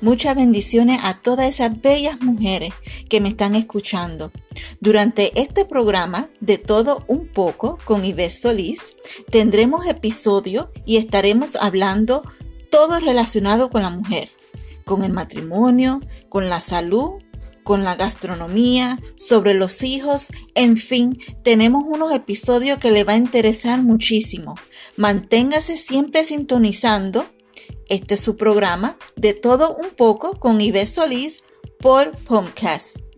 Muchas bendiciones a todas esas bellas mujeres que me están escuchando. Durante este programa de todo un poco con Ives Solís tendremos episodios y estaremos hablando todo relacionado con la mujer, con el matrimonio, con la salud, con la gastronomía, sobre los hijos, en fin, tenemos unos episodios que le va a interesar muchísimo. Manténgase siempre sintonizando este es su programa de todo un poco con Ives Solís por Homecast.